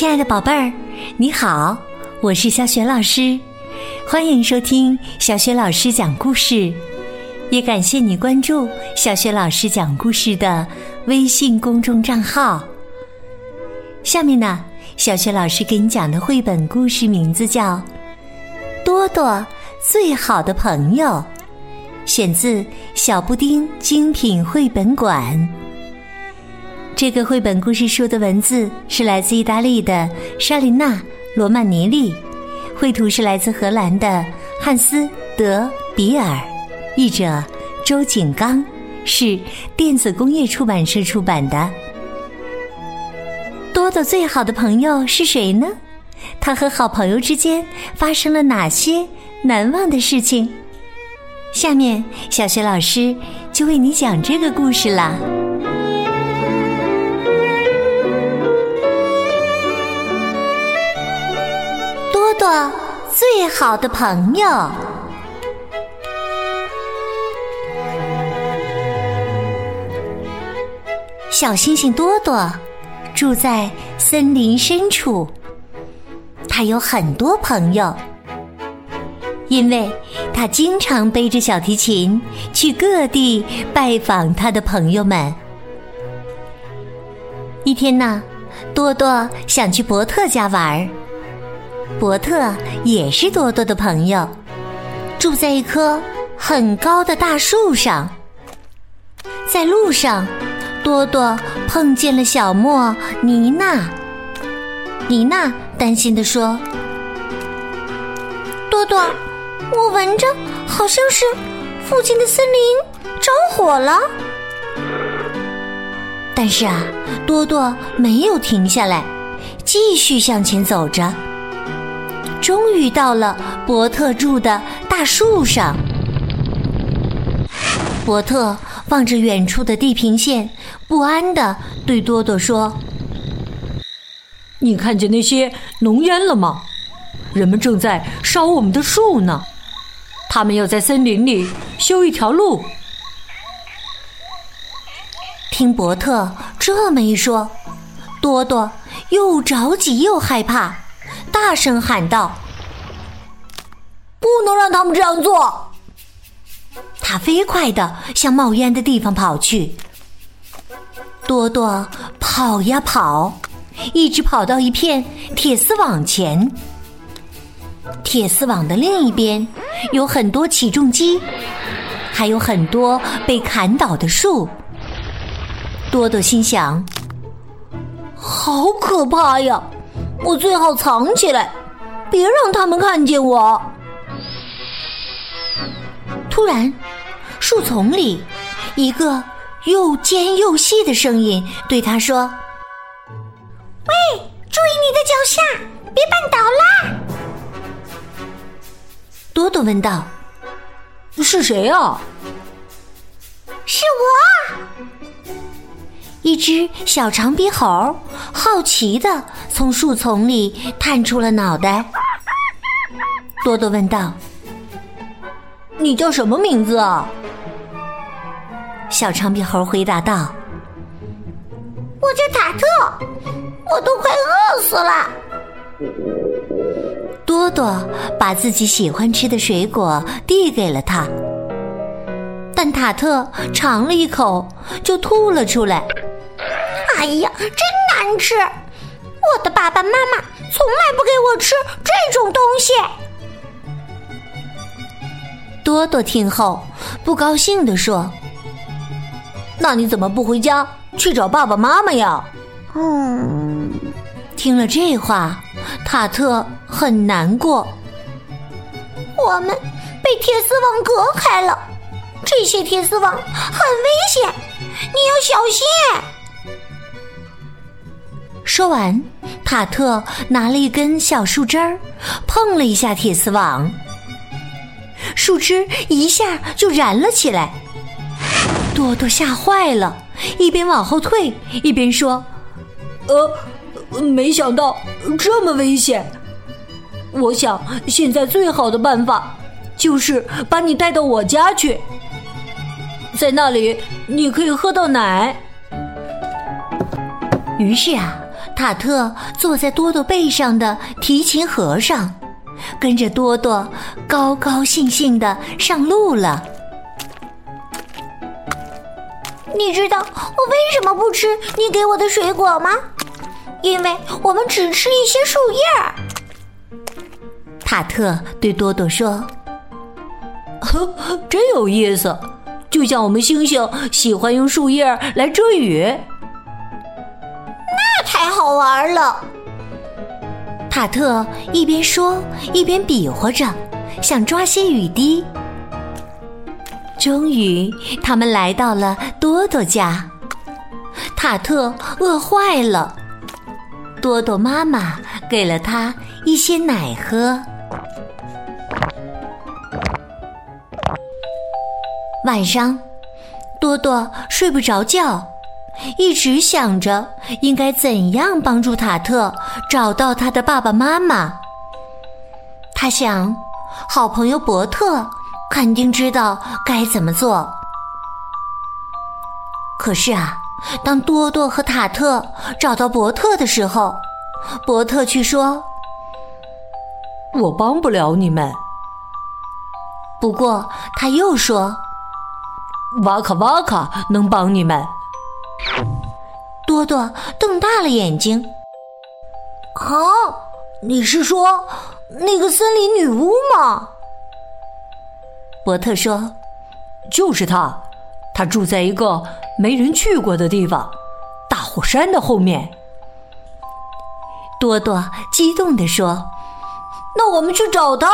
亲爱的宝贝儿，你好，我是小雪老师，欢迎收听小雪老师讲故事，也感谢你关注小雪老师讲故事的微信公众账号。下面呢，小雪老师给你讲的绘本故事名字叫《多多最好的朋友》，选自小布丁精品绘本馆。这个绘本故事书的文字是来自意大利的莎琳娜·罗曼尼利，绘图是来自荷兰的汉斯·德比尔，译者周景刚，是电子工业出版社出版的。多多最好的朋友是谁呢？他和好朋友之间发生了哪些难忘的事情？下面小学老师就为你讲这个故事啦。多多最好的朋友，小星星多多住在森林深处。他有很多朋友，因为他经常背着小提琴去各地拜访他的朋友们。一天呢，多多想去伯特家玩儿。伯特也是多多的朋友，住在一棵很高的大树上。在路上，多多碰见了小莫妮娜。妮娜担心地说：“多多，我闻着好像是附近的森林着火了。”但是啊，多多没有停下来，继续向前走着。终于到了伯特住的大树上。伯特望着远处的地平线，不安的对多多说：“你看见那些浓烟了吗？人们正在烧我们的树呢。他们要在森林里修一条路。”听伯特这么一说，多多又着急又害怕。大声喊道：“不能让他们这样做！”他飞快的向冒烟的地方跑去。多多跑呀跑，一直跑到一片铁丝网前。铁丝网的另一边有很多起重机，还有很多被砍倒的树。多多心想：“好可怕呀！”我最好藏起来，别让他们看见我。突然，树丛里一个又尖又细的声音对他说：“喂，注意你的脚下，别绊倒啦！”多多问道：“是谁啊？”“是我。”一只小长鼻猴好奇的从树丛里探出了脑袋。多多问道：“你叫什么名字啊？”小长鼻猴回答道：“我叫塔特，我都快饿死了。”多多把自己喜欢吃的水果递给了他，但塔特尝了一口就吐了出来。哎呀，真难吃！我的爸爸妈妈从来不给我吃这种东西。多多听后不高兴地说：“那你怎么不回家去找爸爸妈妈呀？”嗯，听了这话，塔特很难过。我们被铁丝网隔开了，这些铁丝网很危险，你要小心。说完，塔特拿了一根小树枝儿，碰了一下铁丝网，树枝一下就燃了起来。多多吓坏了，一边往后退，一边说：“呃，没想到这么危险。我想现在最好的办法就是把你带到我家去，在那里你可以喝到奶。”于是啊。塔特坐在多多背上的提琴盒上，跟着多多高高兴兴的上路了。你知道我为什么不吃你给我的水果吗？因为我们只吃一些树叶儿。塔特对多多说：“呵，真有意思，就像我们猩猩喜欢用树叶来遮雨。”太好玩了。塔特一边说一边比划着，想抓些雨滴。终于，他们来到了多多家。塔特饿坏了，多多妈妈给了他一些奶喝。晚上，多多睡不着觉，一直想着应该怎样帮助塔特找到他的爸爸妈妈。他想，好朋友伯特肯定知道该怎么做。可是啊，当多多和塔特找到伯特的时候，伯特却说：“我帮不了你们。”不过他又说。哇卡哇卡能帮你们。多多瞪大了眼睛。啊，你是说那个森林女巫吗？伯特说：“就是她，她住在一个没人去过的地方，大火山的后面。”多多激动地说：“那我们去找她。”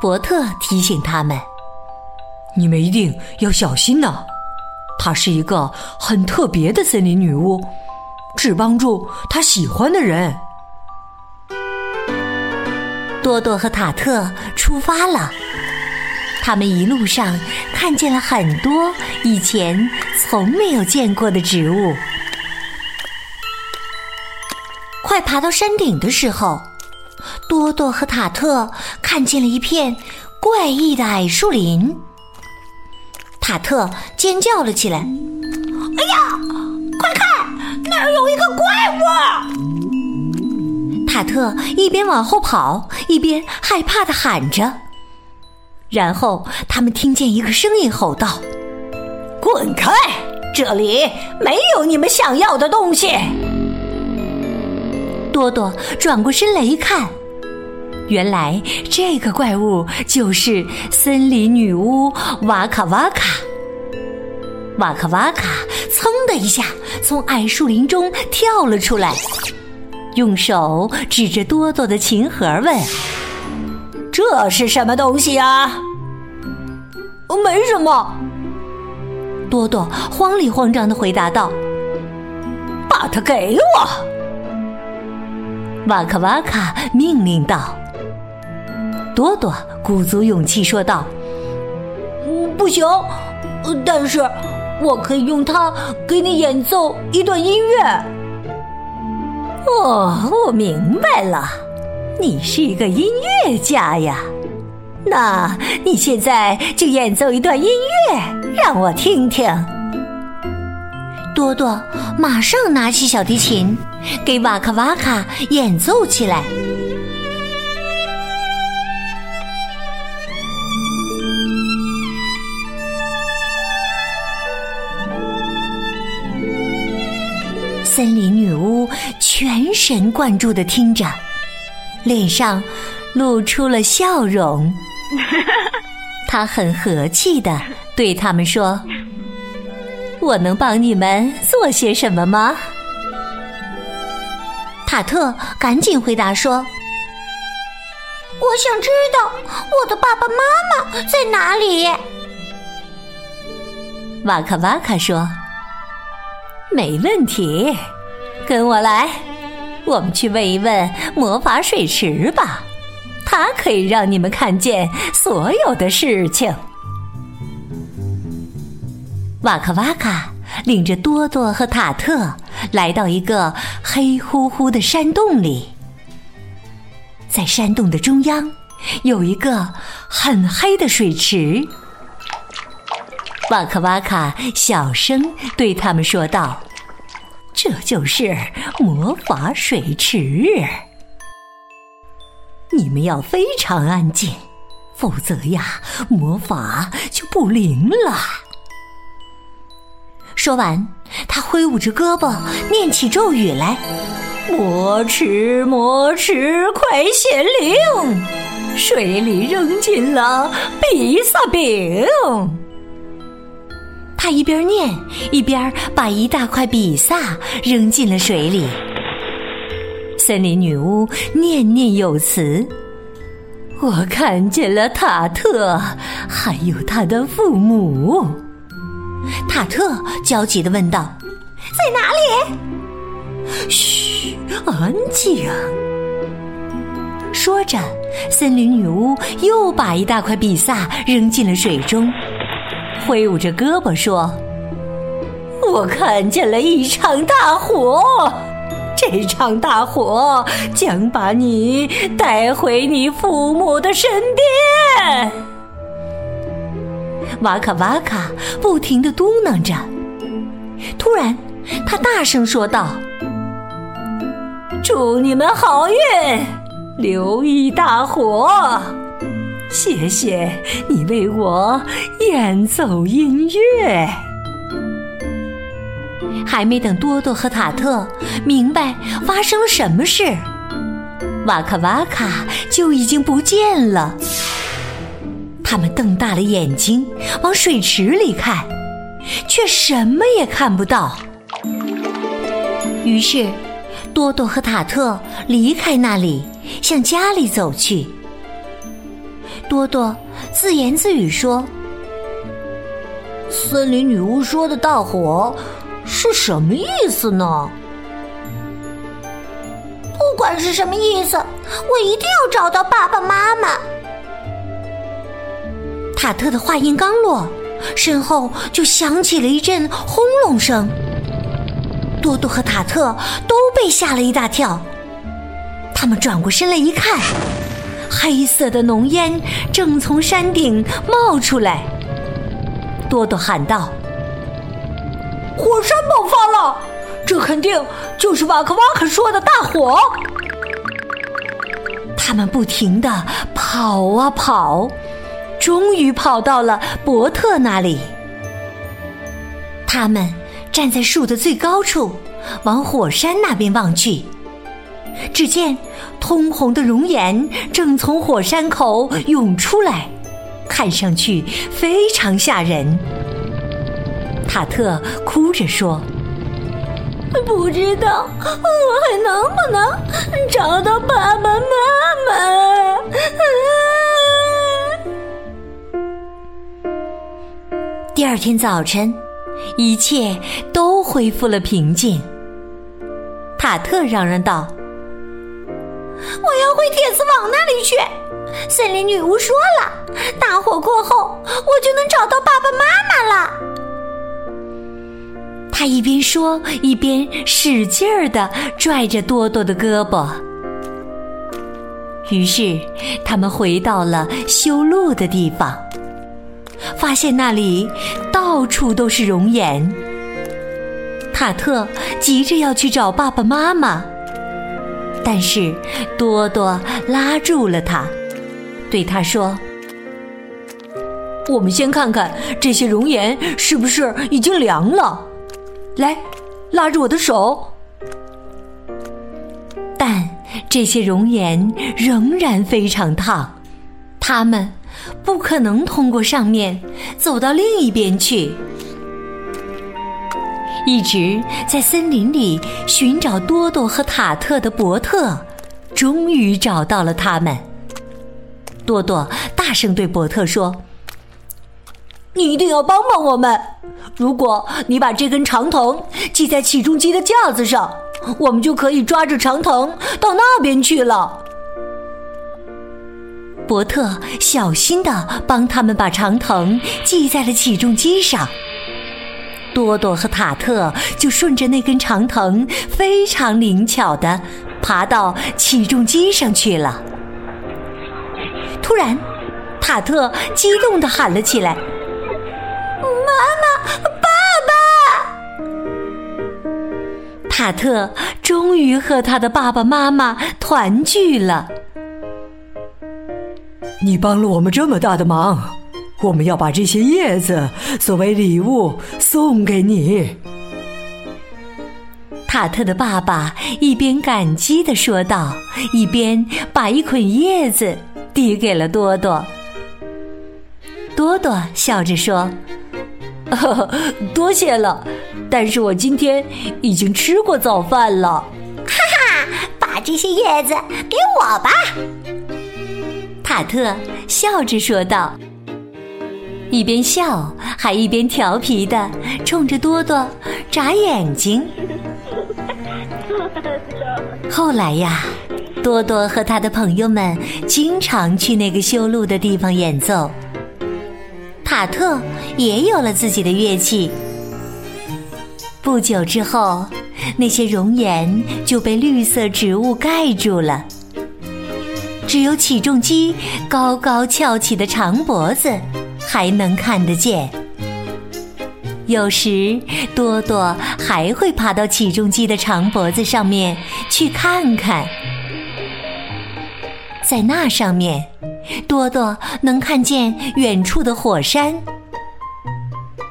伯特提醒他们。你们一定要小心呐！她是一个很特别的森林女巫，只帮助她喜欢的人。多多和塔特出发了，他们一路上看见了很多以前从没有见过的植物。快爬到山顶的时候，多多和塔特看见了一片怪异的矮树林。塔特尖叫了起来：“哎呀，快看，那儿有一个怪物！”塔特一边往后跑，一边害怕的喊着。然后他们听见一个声音吼道：“滚开！这里没有你们想要的东西！”多多转过身来一看。原来这个怪物就是森林女巫瓦卡瓦卡。瓦卡瓦卡噌的一下从矮树林中跳了出来，用手指着多多的琴盒问：“这是什么东西呀？”“没什么。”多多慌里慌张的回答道。“把它给我！”瓦卡瓦卡命令道。多多鼓足勇气说道：“嗯，不行，但是我可以用它给你演奏一段音乐。”哦，我明白了，你是一个音乐家呀。那你现在就演奏一段音乐让我听听。多多马上拿起小提琴，给瓦卡瓦卡演奏起来。森林女巫全神贯注的听着，脸上露出了笑容。她很和气的对他们说：“我能帮你们做些什么吗？”塔特赶紧回答说：“我想知道我的爸爸妈妈在哪里。”瓦卡瓦卡说。没问题，跟我来，我们去问一问魔法水池吧，它可以让你们看见所有的事情。瓦卡瓦卡领着多多和塔特来到一个黑乎乎的山洞里，在山洞的中央有一个很黑的水池。瓦卡瓦卡小声对他们说道：“这就是魔法水池。你们要非常安静，否则呀，魔法就不灵了。说完，他挥舞着胳膊，念起咒语来：“魔池，魔池，快显灵！水里扔进了比萨饼。”他一边念，一边把一大块比萨扔进了水里。森林女巫念念有词：“我看见了塔特，还有他的父母。”塔特焦急的问道：“在哪里？”“嘘，安静。”说着，森林女巫又把一大块比萨扔进了水中。挥舞着胳膊说：“我看见了一场大火，这场大火将把你带回你父母的身边。”哇卡哇卡不停的嘟囔着。突然，他大声说道：“祝你们好运，留意大火。”谢谢你为我演奏音乐。还没等多多和塔特明白发生了什么事，瓦卡瓦卡就已经不见了。他们瞪大了眼睛往水池里看，却什么也看不到。于是，多多和塔特离开那里，向家里走去。多多自言自语说：“森林女巫说的大火是什么意思呢？不管是什么意思，我一定要找到爸爸妈妈。”塔特的话音刚落，身后就响起了一阵轰隆声。多多和塔特都被吓了一大跳，他们转过身来一看。黑色的浓烟正从山顶冒出来，多多喊道：“火山爆发了！这肯定就是瓦克瓦克说的大火！”他们不停的跑啊跑，终于跑到了伯特那里。他们站在树的最高处，往火山那边望去。只见通红的熔岩正从火山口涌出来，看上去非常吓人。塔特哭着说：“不知道我还能不能找到爸爸妈妈。”第二天早晨，一切都恢复了平静。塔特嚷嚷道。我要回铁丝网那里去。森林女巫说了，大火过后，我就能找到爸爸妈妈了。他一边说，一边使劲儿的拽着多多的胳膊。于是，他们回到了修路的地方，发现那里到处都是熔岩。塔特急着要去找爸爸妈妈。但是多多拉住了他，对他说：“我们先看看这些熔岩是不是已经凉了。来，拉着我的手。”但这些熔岩仍然非常烫，他们不可能通过上面走到另一边去。一直在森林里寻找多多和塔特的伯特，终于找到了他们。多多大声对伯特说：“你一定要帮帮我们！如果你把这根长藤系在起重机的架子上，我们就可以抓着长藤到那边去了。”伯特小心的帮他们把长藤系在了起重机上。多多和塔特就顺着那根长藤，非常灵巧的爬到起重机上去了。突然，塔特激动的喊了起来：“妈妈，爸爸！”塔特终于和他的爸爸妈妈团聚了。你帮了我们这么大的忙，我们要把这些叶子作为礼物送给你。塔特的爸爸一边感激的说道，一边把一捆叶子递给了多多。多多笑着说：“呵呵多谢了，但是我今天已经吃过早饭了。”哈哈，把这些叶子给我吧。塔特笑着说道，一边笑还一边调皮的冲着多多眨眼睛。后来呀，多多和他的朋友们经常去那个修路的地方演奏。塔特也有了自己的乐器。不久之后，那些熔岩就被绿色植物盖住了。只有起重机高高翘起的长脖子还能看得见。有时多多还会爬到起重机的长脖子上面去看看，在那上面，多多能看见远处的火山。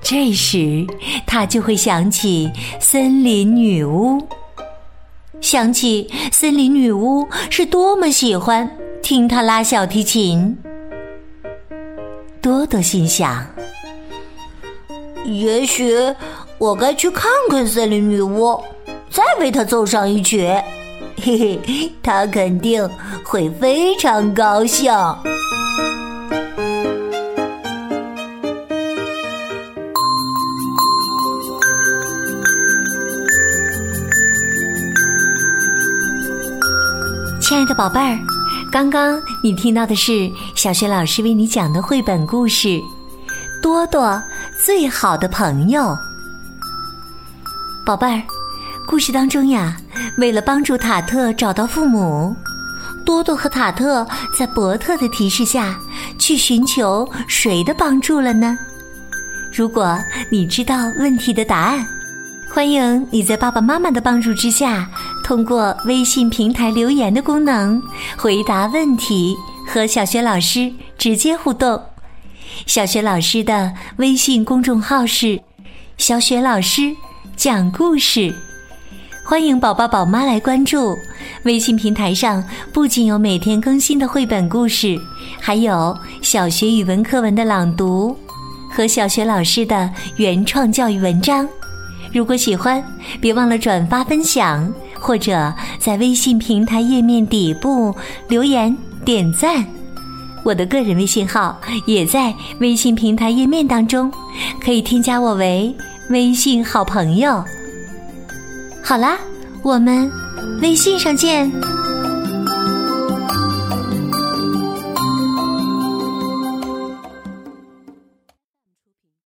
这时他就会想起森林女巫。想起森林女巫是多么喜欢听他拉小提琴，多多心想：也许我该去看看森林女巫，再为她奏上一曲。嘿嘿，她肯定会非常高兴。亲爱的宝贝儿，刚刚你听到的是小学老师为你讲的绘本故事《多多最好的朋友》。宝贝儿，故事当中呀，为了帮助塔特找到父母，多多和塔特在伯特的提示下去寻求谁的帮助了呢？如果你知道问题的答案，欢迎你在爸爸妈妈的帮助之下。通过微信平台留言的功能回答问题，和小学老师直接互动。小学老师的微信公众号是“小雪老师讲故事”，欢迎宝宝宝妈来关注。微信平台上不仅有每天更新的绘本故事，还有小学语文课文的朗读和小学老师的原创教育文章。如果喜欢，别忘了转发分享。或者在微信平台页面底部留言点赞，我的个人微信号也在微信平台页面当中，可以添加我为微信好朋友。好啦，我们微信上见。